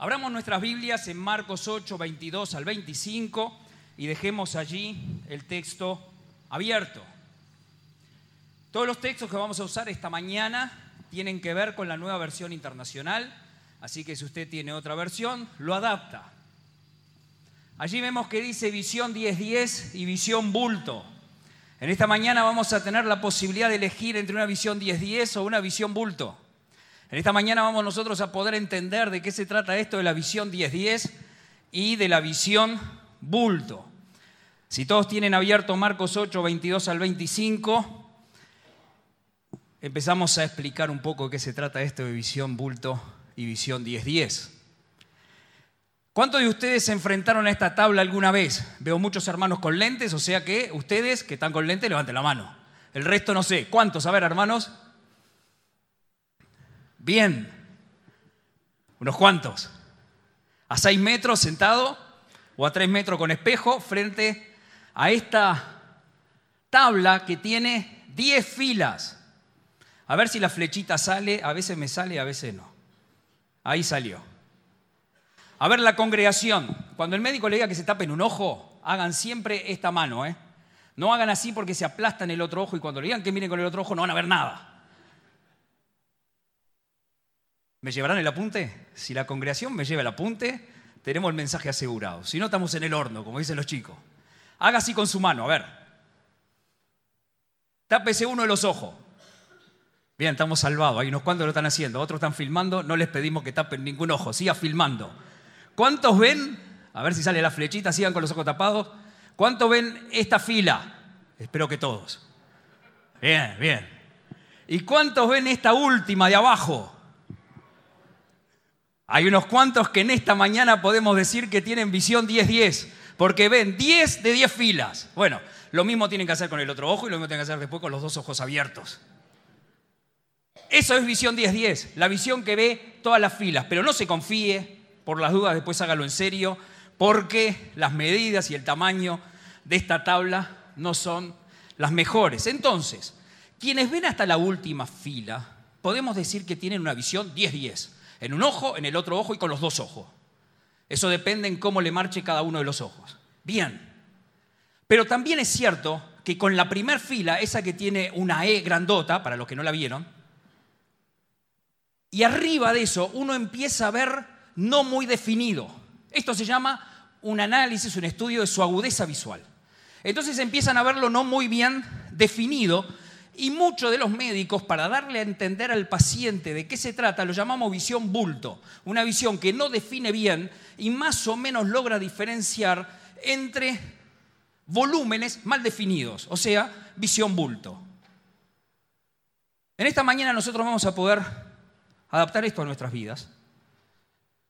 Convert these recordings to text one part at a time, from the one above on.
Abramos nuestras Biblias en Marcos 8, 22 al 25 y dejemos allí el texto abierto. Todos los textos que vamos a usar esta mañana tienen que ver con la nueva versión internacional, así que si usted tiene otra versión, lo adapta. Allí vemos que dice visión 10-10 y visión bulto. En esta mañana vamos a tener la posibilidad de elegir entre una visión 10-10 o una visión bulto. En esta mañana vamos nosotros a poder entender de qué se trata esto de la visión 10-10 y de la visión bulto. Si todos tienen abierto Marcos 8, 22 al 25, empezamos a explicar un poco de qué se trata esto de visión bulto y visión 10-10. ¿Cuántos de ustedes se enfrentaron a esta tabla alguna vez? Veo muchos hermanos con lentes, o sea que ustedes que están con lentes levanten la mano. El resto no sé. ¿Cuántos? A ver, hermanos. Bien. ¿Unos cuantos? ¿A seis metros sentado o a tres metros con espejo frente a esta tabla que tiene diez filas? A ver si la flechita sale, a veces me sale, a veces no. Ahí salió. A ver la congregación. Cuando el médico le diga que se tapen un ojo, hagan siempre esta mano, ¿eh? No hagan así porque se aplastan el otro ojo y cuando le digan que miren con el otro ojo no van a ver nada. ¿Me llevarán el apunte? Si la congregación me lleva el apunte, tenemos el mensaje asegurado. Si no, estamos en el horno, como dicen los chicos. Haga así con su mano, a ver. Tápese uno de los ojos. Bien, estamos salvados. Hay unos cuantos lo están haciendo, otros están filmando. No les pedimos que tapen ningún ojo, siga filmando. ¿Cuántos ven? A ver si sale la flechita, sigan con los ojos tapados. ¿Cuántos ven esta fila? Espero que todos. Bien, bien. ¿Y cuántos ven esta última de abajo? Hay unos cuantos que en esta mañana podemos decir que tienen visión 10-10, porque ven 10 de 10 filas. Bueno, lo mismo tienen que hacer con el otro ojo y lo mismo tienen que hacer después con los dos ojos abiertos. Eso es visión 10-10, la visión que ve todas las filas, pero no se confíe, por las dudas después hágalo en serio, porque las medidas y el tamaño de esta tabla no son las mejores. Entonces, quienes ven hasta la última fila, podemos decir que tienen una visión 10-10 en un ojo, en el otro ojo y con los dos ojos. Eso depende en cómo le marche cada uno de los ojos. Bien. Pero también es cierto que con la primer fila, esa que tiene una E grandota, para los que no la vieron, y arriba de eso uno empieza a ver no muy definido. Esto se llama un análisis, un estudio de su agudeza visual. Entonces empiezan a verlo no muy bien definido y muchos de los médicos, para darle a entender al paciente de qué se trata, lo llamamos visión bulto, una visión que no define bien y más o menos logra diferenciar entre volúmenes mal definidos, o sea, visión bulto. En esta mañana nosotros vamos a poder adaptar esto a nuestras vidas,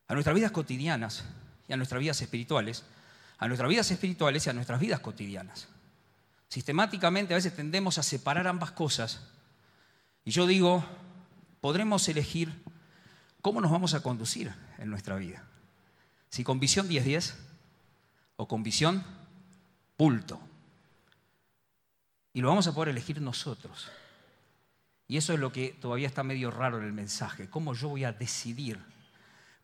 a nuestras vidas cotidianas y a nuestras vidas espirituales, a nuestras vidas espirituales y a nuestras vidas cotidianas. Sistemáticamente a veces tendemos a separar ambas cosas. Y yo digo, podremos elegir cómo nos vamos a conducir en nuestra vida. Si con visión 10-10 o con visión pulto. Y lo vamos a poder elegir nosotros. Y eso es lo que todavía está medio raro en el mensaje. ¿Cómo yo voy a decidir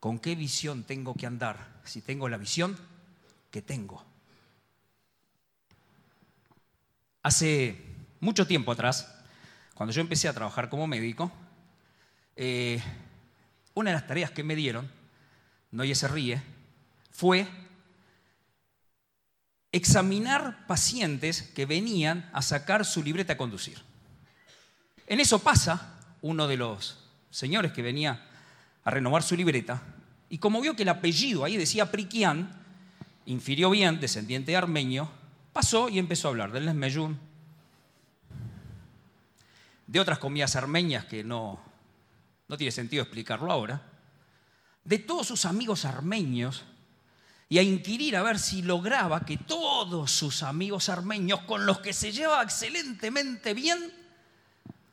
con qué visión tengo que andar si tengo la visión que tengo? Hace mucho tiempo atrás, cuando yo empecé a trabajar como médico, eh, una de las tareas que me dieron, Noye se ríe, fue examinar pacientes que venían a sacar su libreta a conducir. En eso pasa uno de los señores que venía a renovar su libreta y como vio que el apellido ahí decía Priquian, infirió bien, descendiente armenio, Pasó y empezó a hablar del Nesmeyún, de otras comidas armenias que no, no tiene sentido explicarlo ahora, de todos sus amigos armenios y a inquirir a ver si lograba que todos sus amigos armenios con los que se llevaba excelentemente bien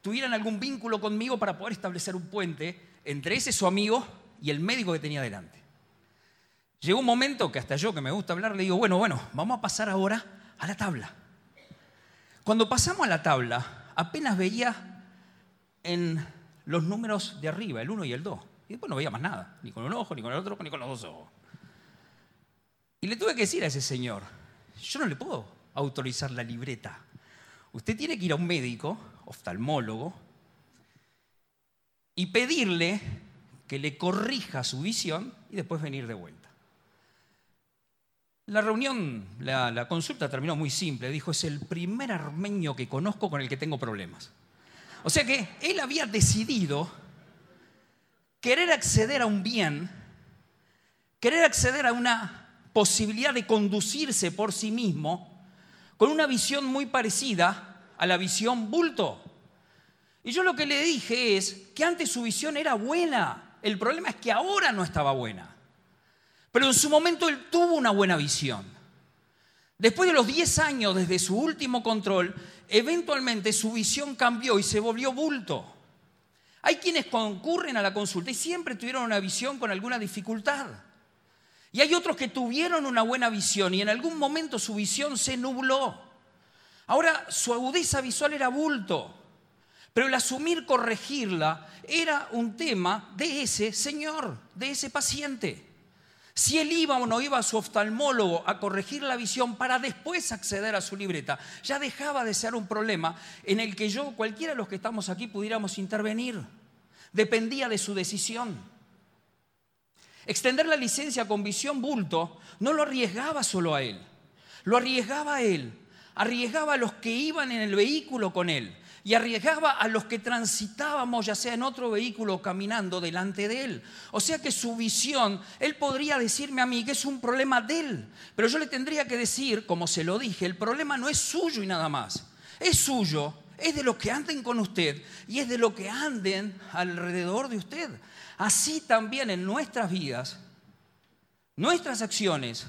tuvieran algún vínculo conmigo para poder establecer un puente entre ese su amigo y el médico que tenía delante. Llegó un momento que hasta yo que me gusta hablar le digo, bueno, bueno, vamos a pasar ahora a la tabla. Cuando pasamos a la tabla, apenas veía en los números de arriba, el 1 y el 2. Y después no veía más nada, ni con un ojo, ni con el otro, ni con los dos ojos. Y le tuve que decir a ese señor, yo no le puedo autorizar la libreta. Usted tiene que ir a un médico, oftalmólogo, y pedirle que le corrija su visión y después venir de vuelta. La reunión, la, consulta terminó muy simple. Dijo, es el primer armenio que conozco con el que tengo problemas. O sea que él había decidido querer acceder a un bien, querer acceder a una posibilidad de conducirse por sí mismo con una visión muy parecida a la visión bulto. Y yo lo que le dije es que antes su visión era buena, el problema es que ahora no estaba buena. Pero en su momento él tuvo una buena visión. Después de los 10 años desde su último control, eventualmente su visión cambió y se volvió bulto. Hay quienes concurren a la consulta y siempre tuvieron una visión con alguna dificultad. Y hay otros que tuvieron una buena visión y en algún momento su visión se nubló. Ahora su agudeza visual era bulto, pero el asumir corregirla era un tema de ese señor, de ese paciente. Si él iba o no iba a su oftalmólogo a corregir la visión para después acceder a su libreta, ya dejaba de ser un problema en el que yo, cualquiera de los que estamos aquí, pudiéramos intervenir. Dependía de su decisión. Extender la licencia con visión bulto no lo arriesgaba solo a él, lo arriesgaba a él, arriesgaba a los que iban en el vehículo con él, y arriesgaba a los que transitábamos, ya sea en otro vehículo, caminando delante de él. O sea que su visión, él podría decirme a mí que es un problema de él, pero yo le tendría que decir, como se lo dije, el problema no es suyo y nada más, es suyo, es de los que anden con usted y es de lo que anden alrededor de usted. Así también en nuestras vidas, nuestras acciones,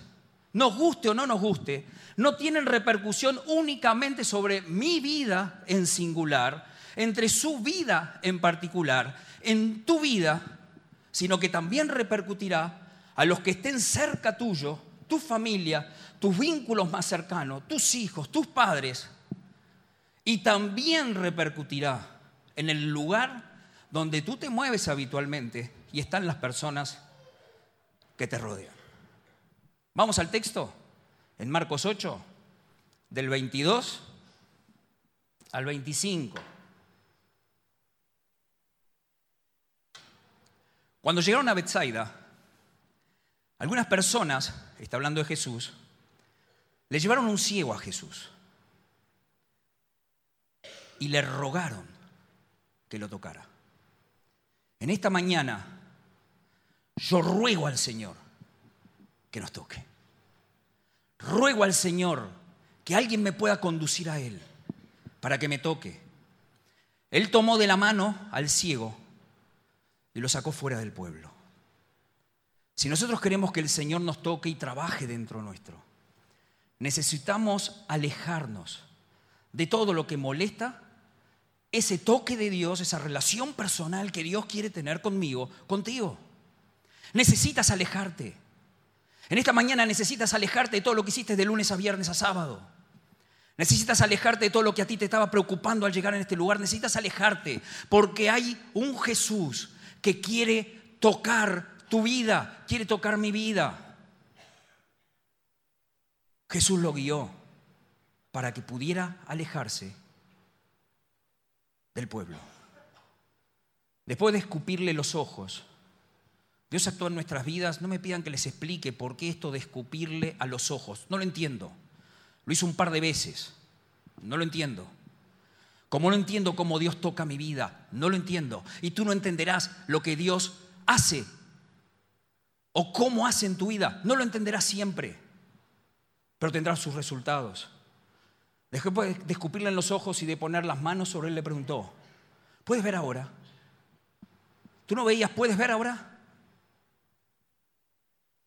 nos guste o no nos guste, no tienen repercusión únicamente sobre mi vida en singular, entre su vida en particular, en tu vida, sino que también repercutirá a los que estén cerca tuyo, tu familia, tus vínculos más cercanos, tus hijos, tus padres, y también repercutirá en el lugar donde tú te mueves habitualmente y están las personas que te rodean. Vamos al texto en Marcos 8, del 22 al 25. Cuando llegaron a Bethsaida, algunas personas, está hablando de Jesús, le llevaron un ciego a Jesús y le rogaron que lo tocara. En esta mañana yo ruego al Señor que nos toque ruego al Señor que alguien me pueda conducir a Él para que me toque. Él tomó de la mano al ciego y lo sacó fuera del pueblo. Si nosotros queremos que el Señor nos toque y trabaje dentro nuestro, necesitamos alejarnos de todo lo que molesta ese toque de Dios, esa relación personal que Dios quiere tener conmigo, contigo. Necesitas alejarte. En esta mañana necesitas alejarte de todo lo que hiciste de lunes a viernes a sábado. Necesitas alejarte de todo lo que a ti te estaba preocupando al llegar en este lugar. Necesitas alejarte porque hay un Jesús que quiere tocar tu vida, quiere tocar mi vida. Jesús lo guió para que pudiera alejarse del pueblo. Después de escupirle los ojos, Dios actúa en nuestras vidas. No me pidan que les explique por qué esto de escupirle a los ojos. No lo entiendo. Lo hizo un par de veces. No lo entiendo. Como no entiendo cómo Dios toca mi vida, no lo entiendo. Y tú no entenderás lo que Dios hace o cómo hace en tu vida. No lo entenderás siempre, pero tendrás sus resultados. Después de escupirle en los ojos y de poner las manos sobre él, le preguntó, ¿puedes ver ahora? ¿Tú no veías, puedes ver ahora?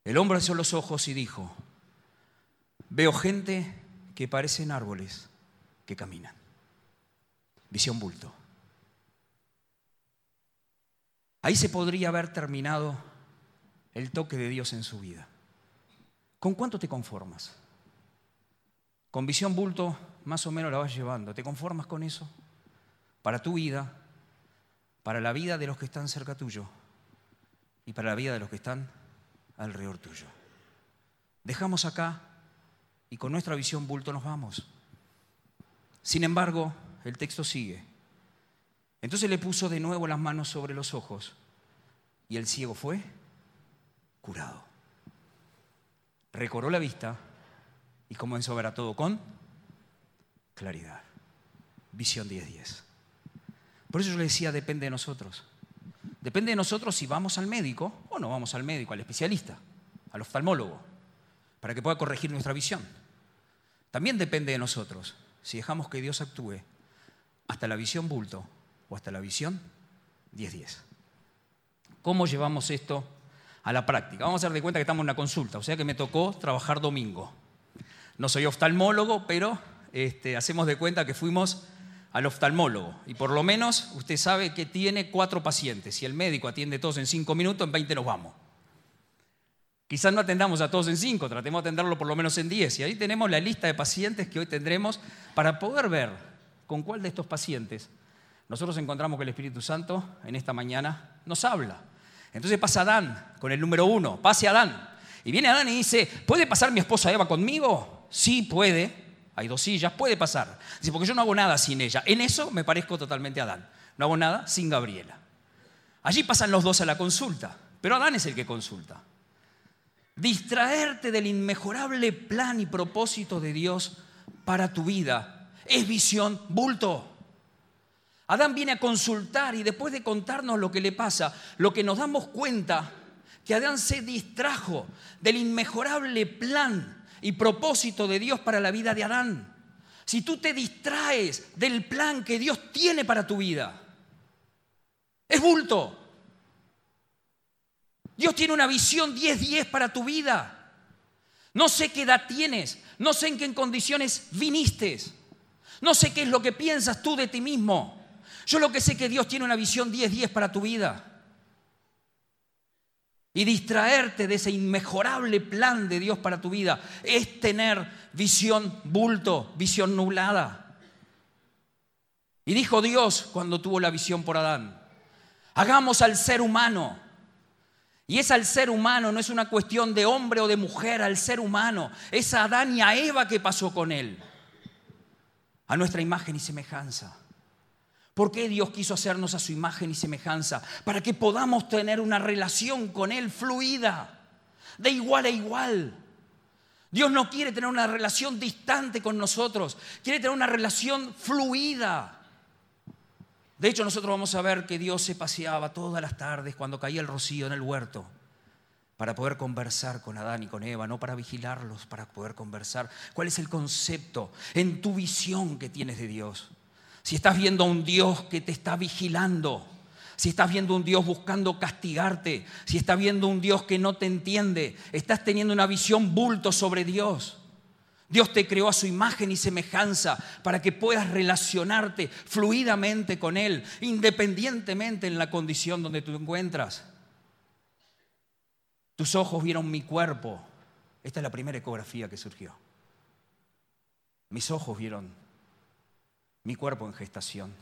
El hombre abrió los ojos y dijo, veo gente que parecen árboles que caminan. Visión bulto. Ahí se podría haber terminado el toque de Dios en su vida. ¿Con cuánto te conformas? Con visión bulto más o menos la vas llevando. ¿Te conformas con eso? Para tu vida, para la vida de los que están cerca tuyo. y para la vida de los que están alrededor tuyo. Dejamos acá y con nuestra visión bulto nos vamos. Sin embargo, el texto sigue. Entonces le puso de nuevo las manos sobre los ojos y el ciego fue curado. Recoró la vista y comenzó a ver a todo con claridad. Visión 10-10. Por eso yo le decía, depende de nosotros. Depende de nosotros si vamos al médico o no vamos al médico, al especialista, al oftalmólogo, para que pueda corregir nuestra visión. También depende de nosotros si dejamos que Dios actúe hasta la visión bulto o hasta la visión 10-10. ¿Cómo llevamos esto a la práctica? Vamos a dar de cuenta que estamos en una consulta, o sea que me tocó trabajar domingo. No soy oftalmólogo, pero este, hacemos de cuenta que fuimos al oftalmólogo. Y por lo menos usted sabe que tiene cuatro pacientes. Si el médico atiende todos en cinco minutos, en 20 nos vamos. Quizás no atendamos a todos en cinco, tratemos de atenderlo por lo menos en diez. Y ahí tenemos la lista de pacientes que hoy tendremos para poder ver con cuál de estos pacientes nosotros encontramos que el Espíritu Santo en esta mañana nos habla. Entonces pasa Adán con el número uno, pase Adán. Y viene Adán y dice, ¿puede pasar mi esposa Eva conmigo? Sí, puede hay dos sillas, puede pasar. Dice, porque yo no hago nada sin ella. En eso me parezco totalmente a Adán. No hago nada sin Gabriela. Allí pasan los dos a la consulta, pero Adán es el que consulta. Distraerte del inmejorable plan y propósito de Dios para tu vida es visión bulto. Adán viene a consultar y después de contarnos lo que le pasa, lo que nos damos cuenta que Adán se distrajo del inmejorable plan y propósito de Dios para la vida de Adán. Si tú te distraes del plan que Dios tiene para tu vida, es bulto. Dios tiene una visión 10-10 para tu vida. No sé qué edad tienes, no sé en qué condiciones viniste, no sé qué es lo que piensas tú de ti mismo. Yo lo que sé es que Dios tiene una visión 10-10 para tu vida y distraerte de ese inmejorable plan de Dios para tu vida es tener visión bulto, visión nublada. Y dijo Dios cuando tuvo la visión por Adán, hagamos al ser humano. Y es al ser humano, no es una cuestión de hombre o de mujer, al ser humano. Es a Adán y a Eva que pasó con él. A nuestra imagen y semejanza. ¿Por qué Dios quiso hacernos a su imagen y semejanza? Para que podamos tener una relación con Él fluida, de igual a igual. Dios no quiere tener una relación distante con nosotros, quiere tener una relación fluida. De hecho, nosotros vamos a ver que Dios se paseaba todas las tardes cuando caía el rocío en el huerto para poder conversar con Adán y con Eva, no para vigilarlos, para poder conversar. ¿Cuál es el concepto en tu visión que tienes de Dios? Si estás viendo a un Dios que te está vigilando, si estás viendo a un Dios buscando castigarte, si estás viendo a un Dios que no te entiende, estás teniendo una visión bulto sobre Dios. Dios te creó a su imagen y semejanza para que puedas relacionarte fluidamente con Él, independientemente en la condición donde tú encuentras. Tus ojos vieron mi cuerpo. Esta es la primera ecografía que surgió. Mis ojos vieron mi cuerpo en gestación.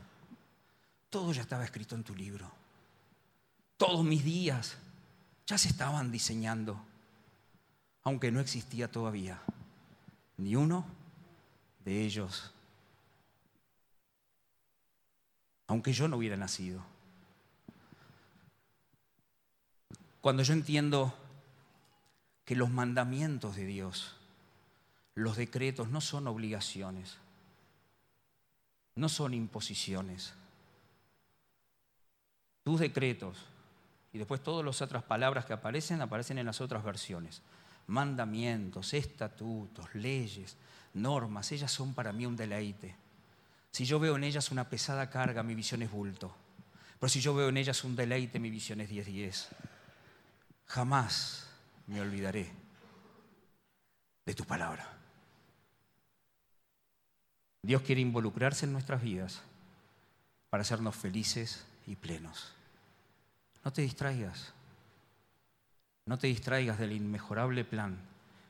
Todo ya estaba escrito en tu libro. Todos mis días ya se estaban diseñando, aunque no existía todavía ni uno de ellos. Aunque yo no hubiera nacido. Cuando yo entiendo que los mandamientos de Dios, los decretos no son obligaciones, no son imposiciones. Tus decretos y después todas las otras palabras que aparecen aparecen en las otras versiones. Mandamientos, estatutos, leyes, normas, ellas son para mí un deleite. Si yo veo en ellas una pesada carga, mi visión es bulto. Pero si yo veo en ellas un deleite, mi visión es 10-10. Jamás me olvidaré de tu palabra. Dios quiere involucrarse en nuestras vidas para hacernos felices y plenos. No te distraigas. No te distraigas del inmejorable plan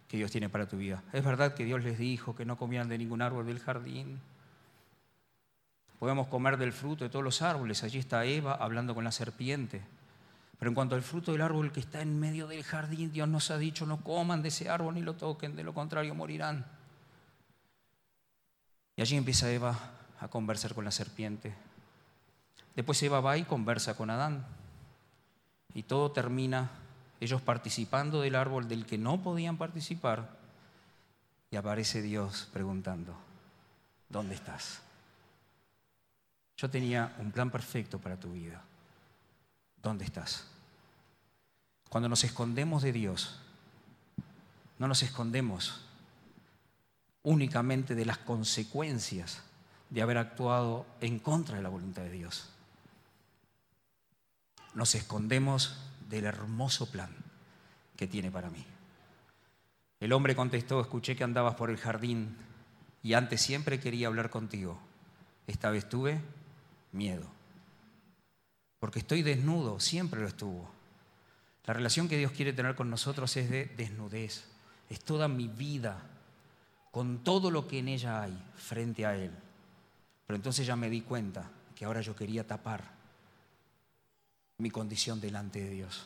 que Dios tiene para tu vida. Es verdad que Dios les dijo que no comieran de ningún árbol del jardín. Podemos comer del fruto de todos los árboles. Allí está Eva hablando con la serpiente. Pero en cuanto al fruto del árbol que está en medio del jardín, Dios nos ha dicho, no coman de ese árbol ni lo toquen, de lo contrario morirán. Y allí empieza Eva a conversar con la serpiente. Después Eva va y conversa con Adán. Y todo termina ellos participando del árbol del que no podían participar. Y aparece Dios preguntando, ¿dónde estás? Yo tenía un plan perfecto para tu vida. ¿Dónde estás? Cuando nos escondemos de Dios, no nos escondemos únicamente de las consecuencias de haber actuado en contra de la voluntad de Dios. Nos escondemos del hermoso plan que tiene para mí. El hombre contestó, escuché que andabas por el jardín y antes siempre quería hablar contigo. Esta vez tuve miedo. Porque estoy desnudo, siempre lo estuvo. La relación que Dios quiere tener con nosotros es de desnudez. Es toda mi vida, con todo lo que en ella hay, frente a Él. Pero entonces ya me di cuenta que ahora yo quería tapar mi condición delante de Dios.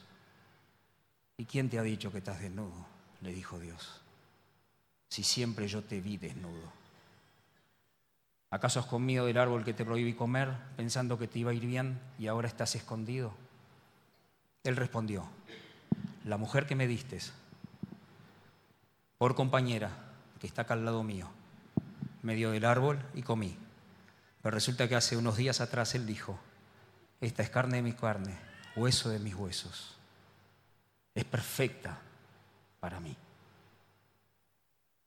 ¿Y quién te ha dicho que estás desnudo? Le dijo Dios. Si siempre yo te vi desnudo. ¿Acaso has comido del árbol que te prohibí comer pensando que te iba a ir bien y ahora estás escondido? Él respondió, la mujer que me diste por compañera, que está acá al lado mío, me dio del árbol y comí. Pero resulta que hace unos días atrás él dijo, esta es carne de mi carne, hueso de mis huesos. Es perfecta para mí.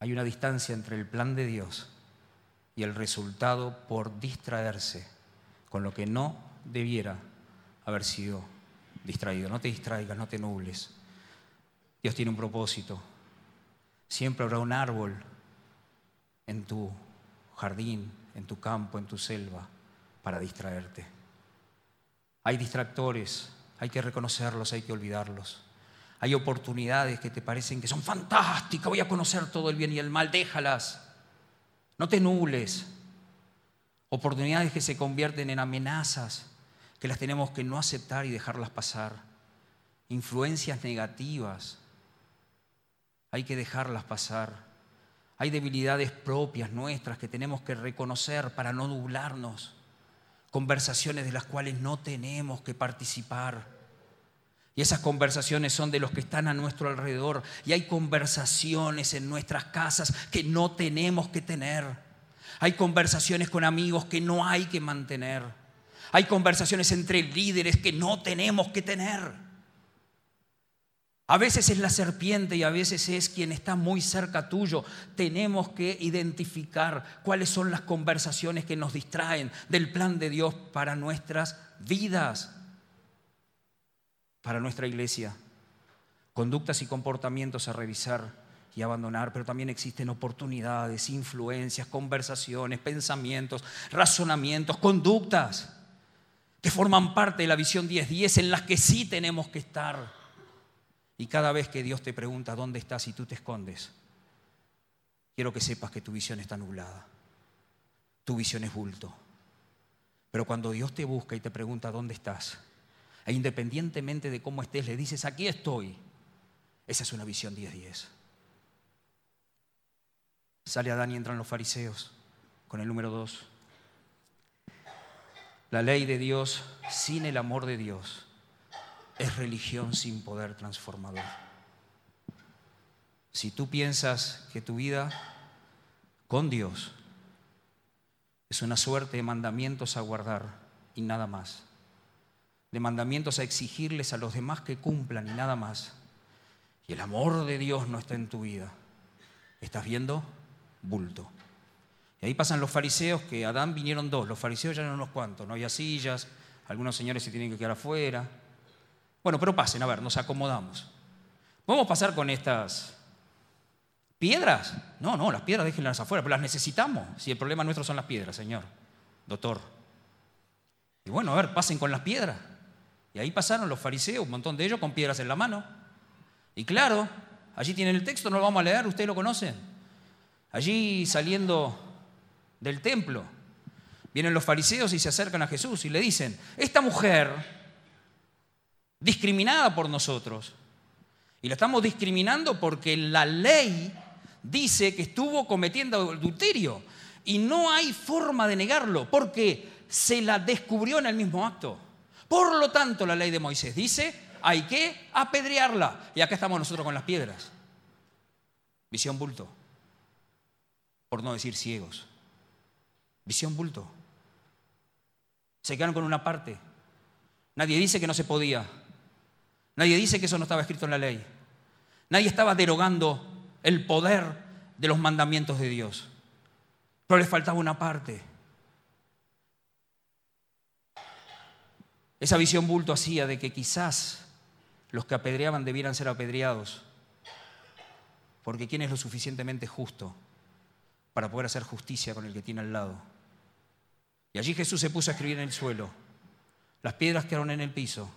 Hay una distancia entre el plan de Dios y el resultado por distraerse con lo que no debiera haber sido distraído. No te distraigas, no te nubles. Dios tiene un propósito. Siempre habrá un árbol en tu jardín, en tu campo, en tu selva, para distraerte. Hay distractores, hay que reconocerlos, hay que olvidarlos. Hay oportunidades que te parecen que son fantásticas, voy a conocer todo el bien y el mal, déjalas. No te nubles. Oportunidades que se convierten en amenazas, que las tenemos que no aceptar y dejarlas pasar. Influencias negativas, hay que dejarlas pasar. Hay debilidades propias nuestras que tenemos que reconocer para no nublarnos. Conversaciones de las cuales no tenemos que participar. Y esas conversaciones son de los que están a nuestro alrededor. Y hay conversaciones en nuestras casas que no tenemos que tener. Hay conversaciones con amigos que no hay que mantener. Hay conversaciones entre líderes que no tenemos que tener. A veces es la serpiente y a veces es quien está muy cerca tuyo. Tenemos que identificar cuáles son las conversaciones que nos distraen del plan de Dios para nuestras vidas, para nuestra iglesia. Conductas y comportamientos a revisar y abandonar, pero también existen oportunidades, influencias, conversaciones, pensamientos, razonamientos, conductas que forman parte de la visión 1010 en las que sí tenemos que estar. Y cada vez que Dios te pregunta dónde estás y tú te escondes, quiero que sepas que tu visión está nublada. Tu visión es bulto. Pero cuando Dios te busca y te pregunta dónde estás, e independientemente de cómo estés, le dices, aquí estoy. Esa es una visión 10-10. Sale Adán y entran los fariseos con el número 2. La ley de Dios sin el amor de Dios es religión sin poder transformador. Si tú piensas que tu vida con Dios es una suerte de mandamientos a guardar y nada más, de mandamientos a exigirles a los demás que cumplan y nada más, y el amor de Dios no está en tu vida, estás viendo bulto. Y ahí pasan los fariseos, que Adán vinieron dos, los fariseos ya eran unos cuantos, no había sillas, algunos señores se tienen que quedar afuera, bueno, pero pasen, a ver, nos acomodamos. ¿Podemos pasar con estas piedras? No, no, las piedras déjenlas afuera, pero las necesitamos. Si el problema nuestro son las piedras, Señor, doctor. Y bueno, a ver, pasen con las piedras. Y ahí pasaron los fariseos, un montón de ellos con piedras en la mano. Y claro, allí tienen el texto, no lo vamos a leer, ustedes lo conocen. Allí saliendo del templo, vienen los fariseos y se acercan a Jesús y le dicen, esta mujer discriminada por nosotros. Y la estamos discriminando porque la ley dice que estuvo cometiendo adulterio. Y no hay forma de negarlo, porque se la descubrió en el mismo acto. Por lo tanto, la ley de Moisés dice, hay que apedrearla. Y acá estamos nosotros con las piedras. Visión bulto. Por no decir ciegos. Visión bulto. Se quedaron con una parte. Nadie dice que no se podía. Nadie dice que eso no estaba escrito en la ley. Nadie estaba derogando el poder de los mandamientos de Dios. Pero les faltaba una parte. Esa visión bulto hacía de que quizás los que apedreaban debieran ser apedreados. Porque ¿quién es lo suficientemente justo para poder hacer justicia con el que tiene al lado? Y allí Jesús se puso a escribir en el suelo. Las piedras quedaron en el piso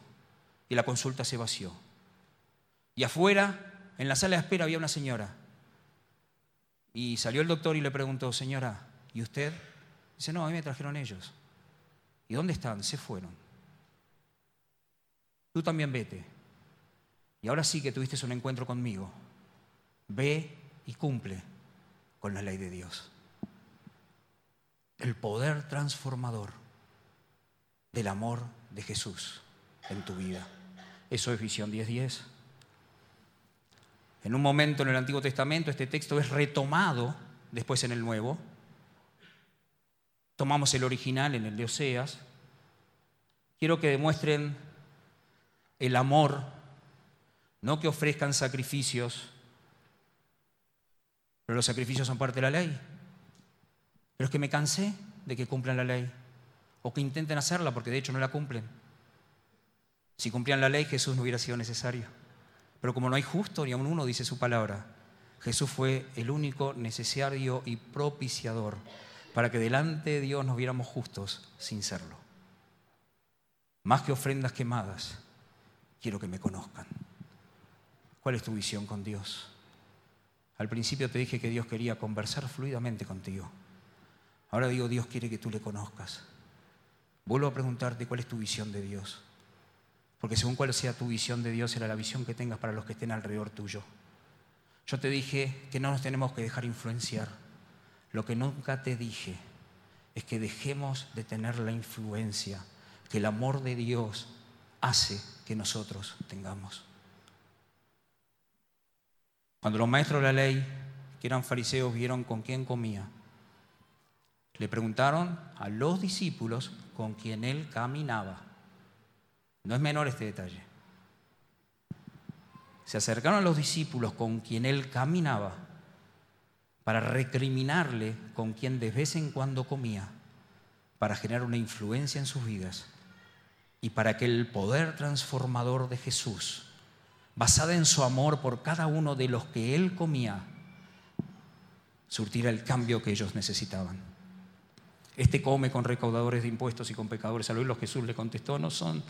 y la consulta se vació. Y afuera, en la sala de espera, había una señora. Y salió el doctor y le preguntó, señora, ¿y usted? Dice, no, a mí me trajeron ellos. ¿Y dónde están? Se fueron. Tú también vete. Y ahora sí que tuviste un encuentro conmigo. Ve y cumple con la ley de Dios. El poder transformador del amor de Jesús en tu vida. Eso es visión 10.10. En un momento en el Antiguo Testamento este texto es retomado después en el Nuevo. Tomamos el original en el de Oseas. Quiero que demuestren el amor, no que ofrezcan sacrificios, pero los sacrificios son parte de la ley. Pero es que me cansé de que cumplan la ley o que intenten hacerla porque de hecho no la cumplen. Si cumplían la ley, Jesús no hubiera sido necesario. Pero como no hay justo, ni aun uno dice su palabra, Jesús fue el único necesario y propiciador para que delante de Dios nos viéramos justos sin serlo. Más que ofrendas quemadas, quiero que me conozcan. ¿Cuál es tu visión con Dios? Al principio te dije que Dios quería conversar fluidamente contigo. Ahora digo, Dios quiere que tú le conozcas. Vuelvo a preguntarte cuál es tu visión de Dios. Porque según cuál sea tu visión de Dios, será la visión que tengas para los que estén alrededor tuyo. Yo te dije que no nos tenemos que dejar influenciar. Lo que nunca te dije es que dejemos de tener la influencia que el amor de Dios hace que nosotros tengamos. Cuando los maestros de la ley, que eran fariseos, vieron con quién comía, le preguntaron a los discípulos con quien él caminaba. No es menor este detalle. Se acercaron a los discípulos con quien él caminaba para recriminarle con quien de vez en cuando comía, para generar una influencia en sus vidas y para que el poder transformador de Jesús, basada en su amor por cada uno de los que él comía, surtiera el cambio que ellos necesitaban. Este come con recaudadores de impuestos y con pecadores. A los Jesús le contestó, no son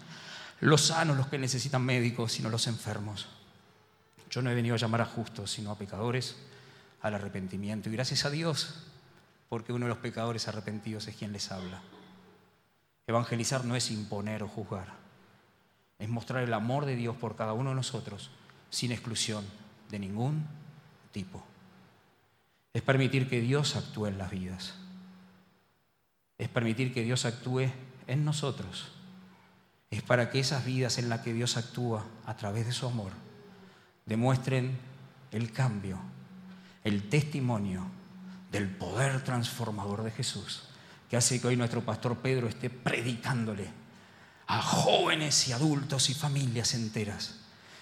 los sanos los que necesitan médicos, sino los enfermos. Yo no he venido a llamar a justos, sino a pecadores al arrepentimiento. Y gracias a Dios, porque uno de los pecadores arrepentidos es quien les habla. Evangelizar no es imponer o juzgar, es mostrar el amor de Dios por cada uno de nosotros, sin exclusión de ningún tipo. Es permitir que Dios actúe en las vidas. Es permitir que Dios actúe en nosotros es para que esas vidas en las que Dios actúa a través de su amor demuestren el cambio, el testimonio del poder transformador de Jesús, que hace que hoy nuestro pastor Pedro esté predicándole a jóvenes y adultos y familias enteras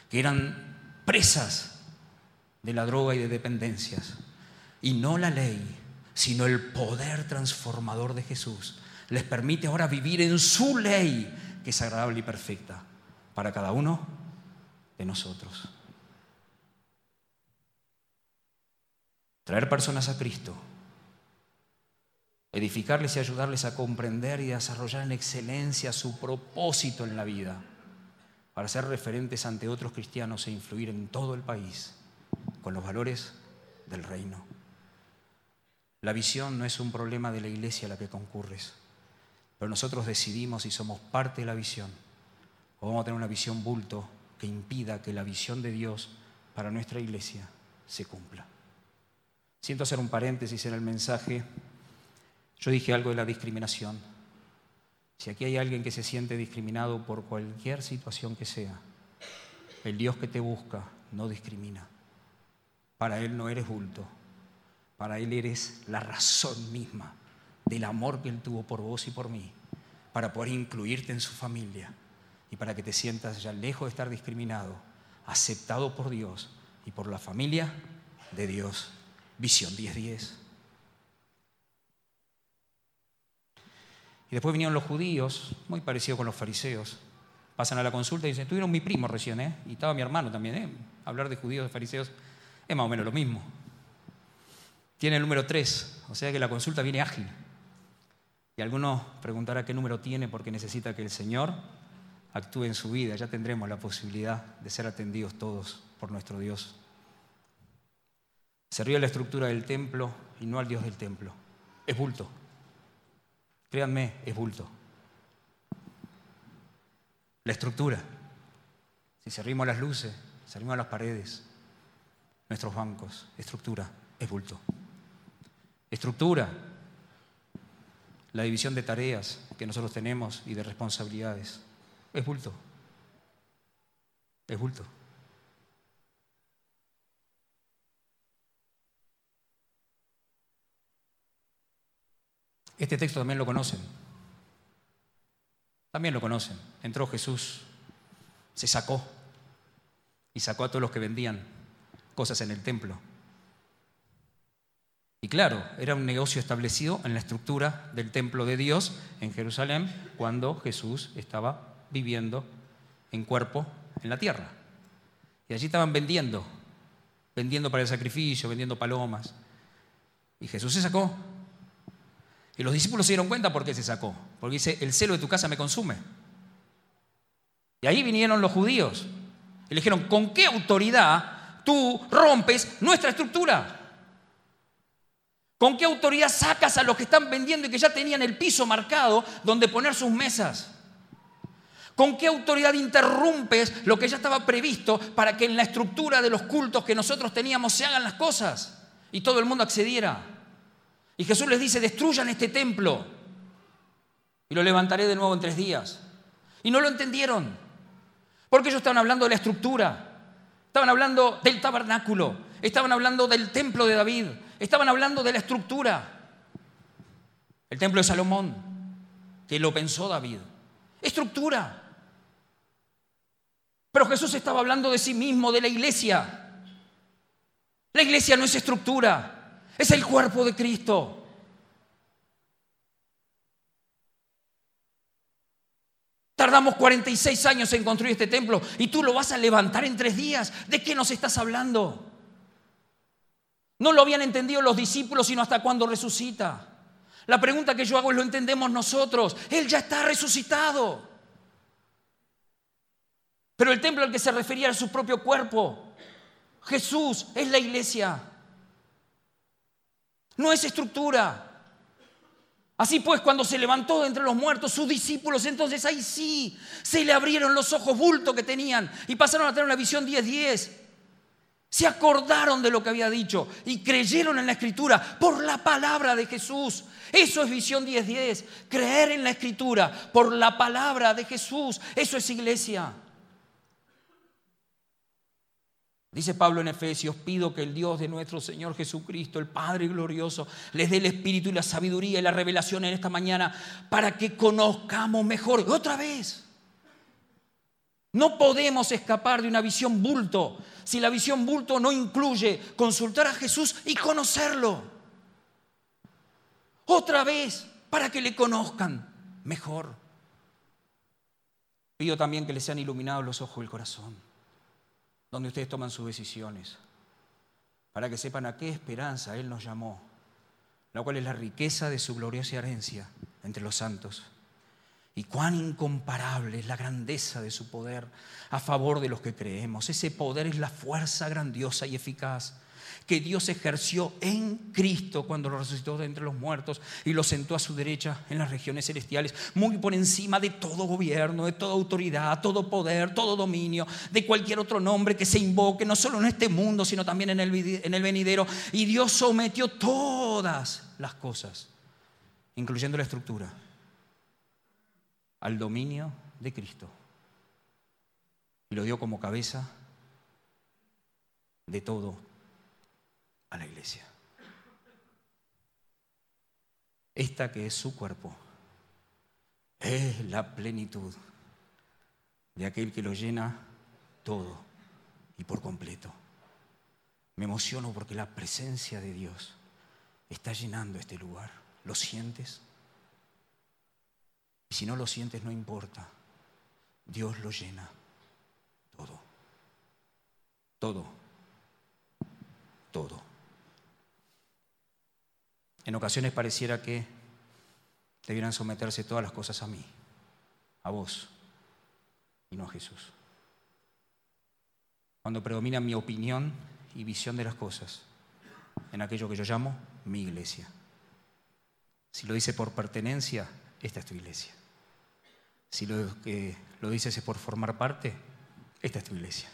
que eran presas de la droga y de dependencias. Y no la ley, sino el poder transformador de Jesús les permite ahora vivir en su ley que es agradable y perfecta para cada uno de nosotros. Traer personas a Cristo, edificarles y ayudarles a comprender y desarrollar en excelencia su propósito en la vida, para ser referentes ante otros cristianos e influir en todo el país con los valores del reino. La visión no es un problema de la iglesia a la que concurres pero nosotros decidimos y somos parte de la visión o vamos a tener una visión bulto que impida que la visión de Dios para nuestra iglesia se cumpla. Siento hacer un paréntesis en el mensaje. Yo dije algo de la discriminación. Si aquí hay alguien que se siente discriminado por cualquier situación que sea, el Dios que te busca no discrimina. Para Él no eres bulto, para Él eres la razón misma del amor que Él tuvo por vos y por mí, para poder incluirte en su familia y para que te sientas ya lejos de estar discriminado, aceptado por Dios y por la familia de Dios. Visión 1010. Y después vinieron los judíos, muy parecido con los fariseos. Pasan a la consulta y dicen, tuvieron mi primo recién, ¿eh? Y estaba mi hermano también, ¿eh? Hablar de judíos, de fariseos, es más o menos lo mismo. Tiene el número 3, o sea que la consulta viene ágil. Y algunos preguntará qué número tiene porque necesita que el Señor actúe en su vida. Ya tendremos la posibilidad de ser atendidos todos por nuestro Dios. Se ríe la estructura del templo y no al Dios del templo. Es bulto. Créanme, es bulto. La estructura. Si servimos las luces, servimos las paredes, nuestros bancos, estructura, es bulto. Estructura, la división de tareas que nosotros tenemos y de responsabilidades, es bulto. Es bulto. Este texto también lo conocen. También lo conocen. Entró Jesús, se sacó y sacó a todos los que vendían cosas en el templo. Y claro, era un negocio establecido en la estructura del templo de Dios en Jerusalén cuando Jesús estaba viviendo en cuerpo en la tierra. Y allí estaban vendiendo, vendiendo para el sacrificio, vendiendo palomas. Y Jesús se sacó y los discípulos se dieron cuenta por qué se sacó. Porque dice, el celo de tu casa me consume. Y ahí vinieron los judíos. Y le dijeron, ¿con qué autoridad tú rompes nuestra estructura? ¿Con qué autoridad sacas a los que están vendiendo y que ya tenían el piso marcado donde poner sus mesas? ¿Con qué autoridad interrumpes lo que ya estaba previsto para que en la estructura de los cultos que nosotros teníamos se hagan las cosas y todo el mundo accediera? Y Jesús les dice, destruyan este templo y lo levantaré de nuevo en tres días. Y no lo entendieron, porque ellos estaban hablando de la estructura, estaban hablando del tabernáculo, estaban hablando del templo de David, estaban hablando de la estructura. El templo de Salomón, que lo pensó David. Estructura. Pero Jesús estaba hablando de sí mismo, de la iglesia. La iglesia no es estructura. Es el cuerpo de Cristo. Tardamos 46 años en construir este templo y tú lo vas a levantar en tres días. ¿De qué nos estás hablando? No lo habían entendido los discípulos sino hasta cuando resucita. La pregunta que yo hago es, ¿lo entendemos nosotros? Él ya está resucitado. Pero el templo al que se refería era su propio cuerpo. Jesús es la iglesia. No es estructura. Así pues, cuando se levantó de entre los muertos, sus discípulos, entonces ahí sí, se le abrieron los ojos bulto que tenían y pasaron a tener una visión 10-10. Se acordaron de lo que había dicho y creyeron en la escritura por la palabra de Jesús. Eso es visión 10-10. Creer en la escritura por la palabra de Jesús. Eso es iglesia. Dice Pablo en Efesios, pido que el Dios de nuestro Señor Jesucristo, el Padre glorioso, les dé el espíritu y la sabiduría y la revelación en esta mañana para que conozcamos mejor. Otra vez. No podemos escapar de una visión bulto si la visión bulto no incluye consultar a Jesús y conocerlo. Otra vez, para que le conozcan mejor. Pido también que les sean iluminados los ojos del corazón donde ustedes toman sus decisiones, para que sepan a qué esperanza Él nos llamó, la cual es la riqueza de su gloriosa herencia entre los santos, Y cuán incomparable es la grandeza de su poder a favor de los que creemos. Ese poder es la fuerza grandiosa y eficaz que Dios ejerció en Cristo cuando lo resucitó de entre los muertos y lo sentó a su derecha en las regiones celestiales, muy por encima de todo gobierno, de toda autoridad, todo poder, todo dominio, de cualquier otro nombre que se invoque, no solo en este mundo, sino también en el, en el venidero. Y Dios sometió todas las cosas, incluyendo la estructura, al dominio de Cristo. Y lo dio como cabeza de todo a la iglesia. Esta que es su cuerpo es la plenitud de aquel que lo llena todo y por completo. Me emociono porque la presencia de Dios está llenando este lugar. ¿Lo sientes? Y si no lo sientes, no importa. Dios lo llena todo. Todo. Todo. En ocasiones pareciera que debieran someterse todas las cosas a mí, a vos, y no a Jesús. Cuando predomina mi opinión y visión de las cosas, en aquello que yo llamo mi iglesia. Si lo dice por pertenencia, esta es tu iglesia. Si lo que lo dices es por formar parte, esta es tu iglesia.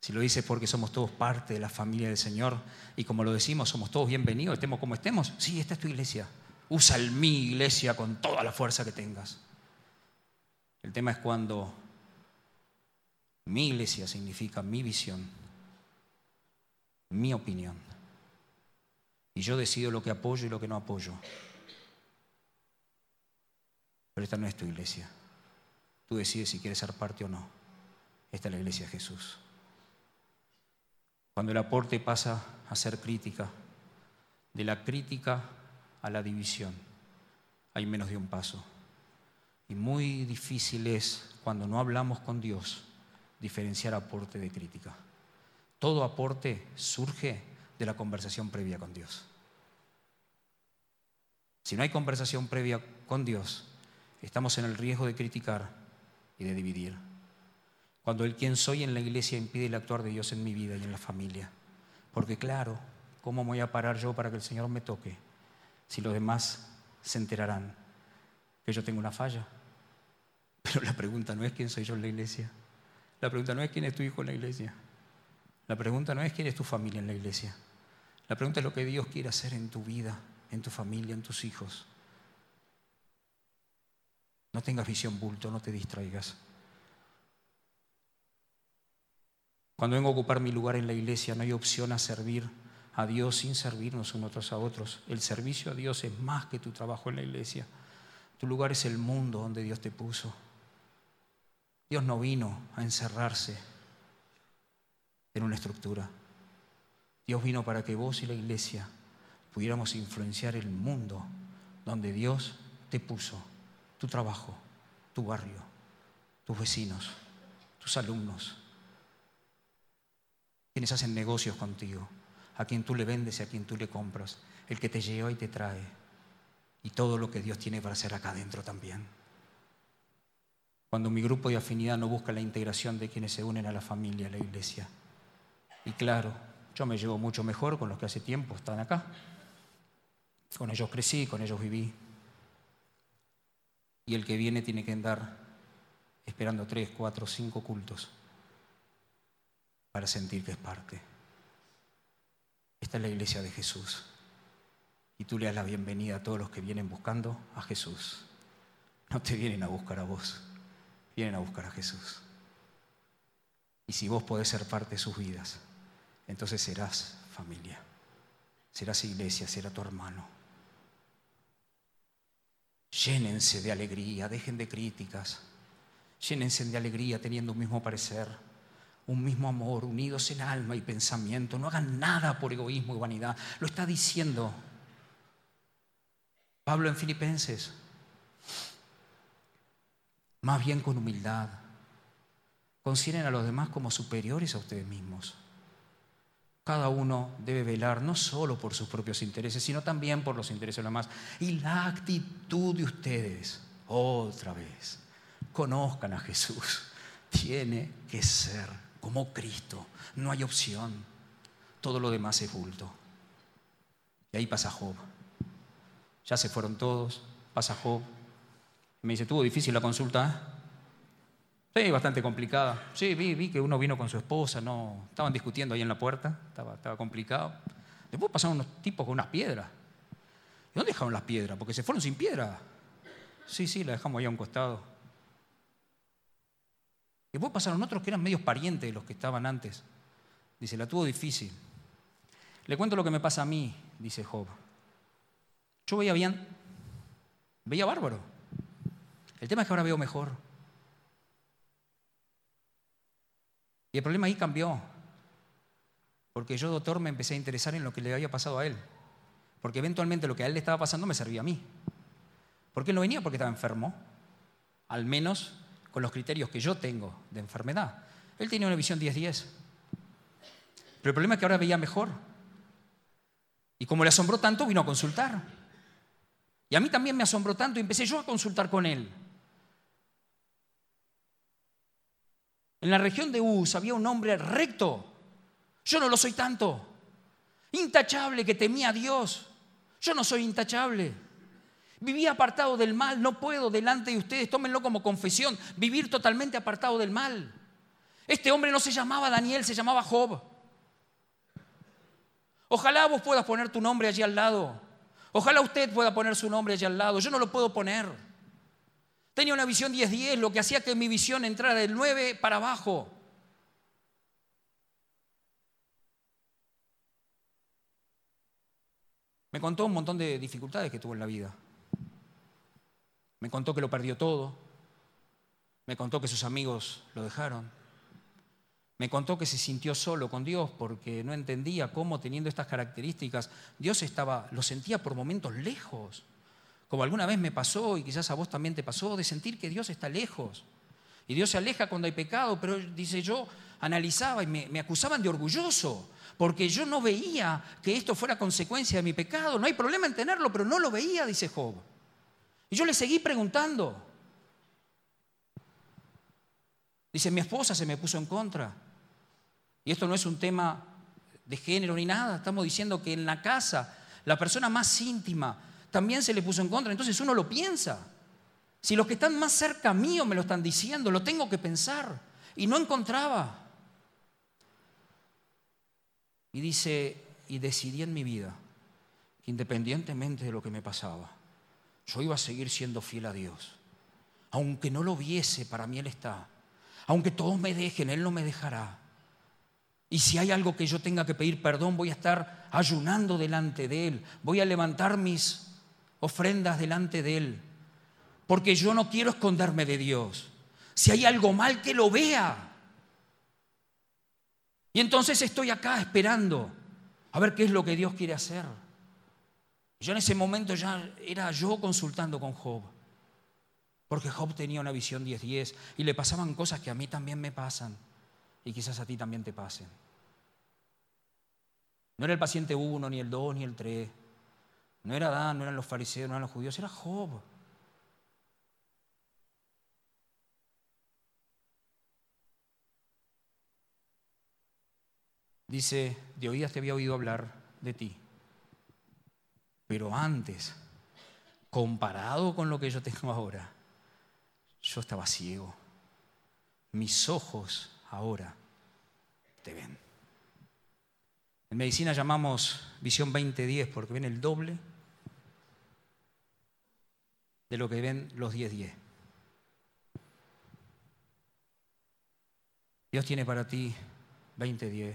Si lo dices porque somos todos parte de la familia del Señor y como lo decimos, somos todos bienvenidos, estemos como estemos, sí, esta es tu iglesia. Usa el mi iglesia con toda la fuerza que tengas. El tema es cuando mi iglesia significa mi visión, mi opinión. Y yo decido lo que apoyo y lo que no apoyo. Pero esta no es tu iglesia. Tú decides si quieres ser parte o no. Esta es la iglesia de Jesús. Cuando el aporte pasa a ser crítica, de la crítica a la división, hay menos de un paso. Y muy difícil es, cuando no hablamos con Dios, diferenciar aporte de crítica. Todo aporte surge de la conversación previa con Dios. Si no hay conversación previa con Dios, estamos en el riesgo de criticar y de dividir. Cuando el quien soy en la iglesia impide el actuar de Dios en mi vida y en la familia. Porque claro, ¿cómo voy a parar yo para que el Señor me toque si los demás se enterarán que yo tengo una falla? Pero la pregunta no es quién soy yo en la iglesia. La pregunta no es quién es tu hijo en la iglesia. La pregunta no es quién es tu familia en la iglesia. La pregunta es lo que Dios quiere hacer en tu vida, en tu familia, en tus hijos. No tengas visión bulto, no te distraigas. Cuando vengo a ocupar mi lugar en la iglesia, no hay opción a servir a Dios sin servirnos unos a otros. El servicio a Dios es más que tu trabajo en la iglesia. Tu lugar es el mundo donde Dios te puso. Dios no vino a encerrarse en una estructura. Dios vino para que vos y la iglesia pudiéramos influenciar el mundo donde Dios te puso, tu trabajo, tu barrio, tus vecinos, tus alumnos, quienes hacen negocios contigo, a quien tú le vendes y a quien tú le compras, el que te lleva y te trae, y todo lo que Dios tiene para hacer acá adentro también. Cuando mi grupo de afinidad no busca la integración de quienes se unen a la familia, a la iglesia. Y claro, yo me llevo mucho mejor con los que hace tiempo están acá. Con ellos crecí, con ellos viví. Y el que viene tiene que andar esperando tres, cuatro, cinco cultos para sentir que es parte. Esta es la iglesia de Jesús. Y tú le das la bienvenida a todos los que vienen buscando a Jesús. No te vienen a buscar a vos, vienen a buscar a Jesús. Y si vos podés ser parte de sus vidas, entonces serás familia, serás iglesia, será tu hermano. Llénense de alegría, dejen de críticas, llénense de alegría teniendo un mismo parecer un mismo amor, unidos en alma y pensamiento. No hagan nada por egoísmo y vanidad. Lo está diciendo Pablo en Filipenses. Más bien con humildad. Consideren a los demás como superiores a ustedes mismos. Cada uno debe velar no solo por sus propios intereses, sino también por los intereses de los demás. Y la actitud de ustedes otra vez. Conozcan a Jesús. Tiene que ser como Cristo. No hay opción. Todo lo demás es bulto. Y ahí pasa Job. Ya se fueron todos. Pasa Job. Me dice, ¿tuvo difícil la consulta? Sí, bastante complicada. Sí, vi, que uno vino con su esposa, no, estaban discutiendo ahí en la puerta, estaba, estaba complicado. Después pasaron unos tipos con unas piedras. ¿Y dónde dejaron las piedras? Porque se fueron sin piedra. Sí, sí, la dejamos ahí a un costado. Después pasaron otros que eran medios parientes de los que estaban antes. Dice, la tuvo difícil. Le cuento lo que me pasa a mí, dice Job. Yo veía bien, veía bárbaro. El tema es que ahora veo mejor. Y el problema ahí cambió. Porque yo, doctor, me empecé a interesar en lo que le había pasado a él. Porque eventualmente lo que a él le estaba pasando me servía a mí. ¿Por qué no venía? Porque estaba enfermo. Al menos con los criterios que yo tengo de enfermedad. Él tenía una visión 10-10. Pero el problema es que ahora veía mejor. Y como le asombró tanto, vino a consultar. Y a mí también me asombró tanto y empecé yo a consultar con él. En la región de Uz había un hombre recto. Yo no lo soy tanto. Intachable que temía a Dios. Yo no soy intachable. Vivía apartado del mal. No puedo delante de ustedes, tómenlo como confesión, vivir totalmente apartado del mal. Este hombre no se llamaba Daniel, se llamaba Job. Ojalá vos puedas poner tu nombre allí al lado. Ojalá usted pueda poner su nombre allí al lado. Yo no lo puedo poner. Tenía una visión 10-10, lo que hacía que mi visión entrara del 9 para abajo. Me contó un montón de dificultades que tuvo en la vida. Me contó que lo perdió todo. Me contó que sus amigos lo dejaron. Me contó que se sintió solo con Dios porque no entendía cómo teniendo estas características Dios estaba, lo sentía por momentos lejos. Como alguna vez me pasó y quizás a vos también te pasó, de sentir que Dios está lejos. Y Dios se aleja cuando hay pecado, pero dice yo, analizaba y me, acusaban de orgulloso, porque yo no veía que esto fuera consecuencia de mi pecado. No hay problema en tenerlo, pero no lo veía, dice Job. Y yo le seguí preguntando. Dice, mi esposa se me puso en contra. Y esto no es un tema de género ni nada. Estamos diciendo que en la casa, la persona más íntima, también se le puso en contra. Entonces uno lo piensa. Si los que están más cerca mío me lo están diciendo, lo tengo que pensar. Y no encontraba. Y dice, y decidí en mi vida que independientemente de lo que me pasaba, yo iba a seguir siendo fiel a Dios. Aunque no lo viese, para mí Él está. Aunque todos me dejen, Él no me dejará. Y si hay algo que yo tenga que pedir perdón, voy a estar ayunando delante de Él. Voy a levantar mis ofrendas delante de Él, porque yo no quiero esconderme de Dios. Si hay algo mal, que lo vea. Y entonces estoy acá esperando a ver qué es lo que Dios quiere hacer. Yo en ese momento ya era yo consultando con Job, porque Job tenía una visión 10-10 y le pasaban cosas que a mí también me pasan y quizás a ti también te pasen. No era el paciente 1, ni el 2, ni el 3. No era Adán, no eran los fariseos, no eran los judíos, era Job. Dice, de oídas te había oído hablar de ti. Pero antes, comparado con lo que yo tengo ahora, yo estaba ciego. Mis ojos ahora te ven. En medicina llamamos visión 20-10 porque ven el doble de lo que ven los 10-10. Dios tiene para ti 20-10,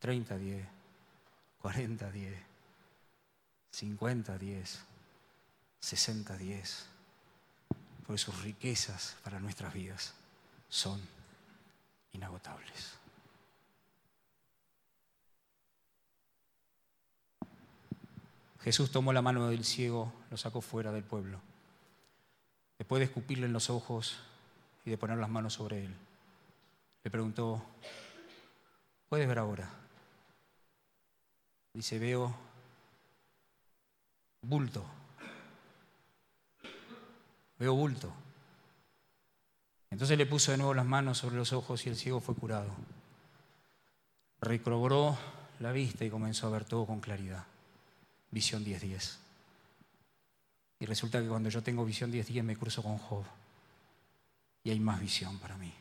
30-10, 40-10, 50-10, 60-10, porque sus riquezas para nuestras vidas son inagotables. Jesús tomó la mano del ciego, lo sacó fuera del pueblo. Después de escupirle en los ojos y de poner las manos sobre él, le preguntó, ¿puedes ver ahora? Dice, veo bulto. veo bulto. Entonces le puso de nuevo las manos sobre los ojos y el ciego fue curado. Recobró la vista y comenzó a ver todo con claridad. Visión 10.10. Y resulta que cuando yo tengo visión 10.10 me cruzo con Job. Y hay más visión para mí.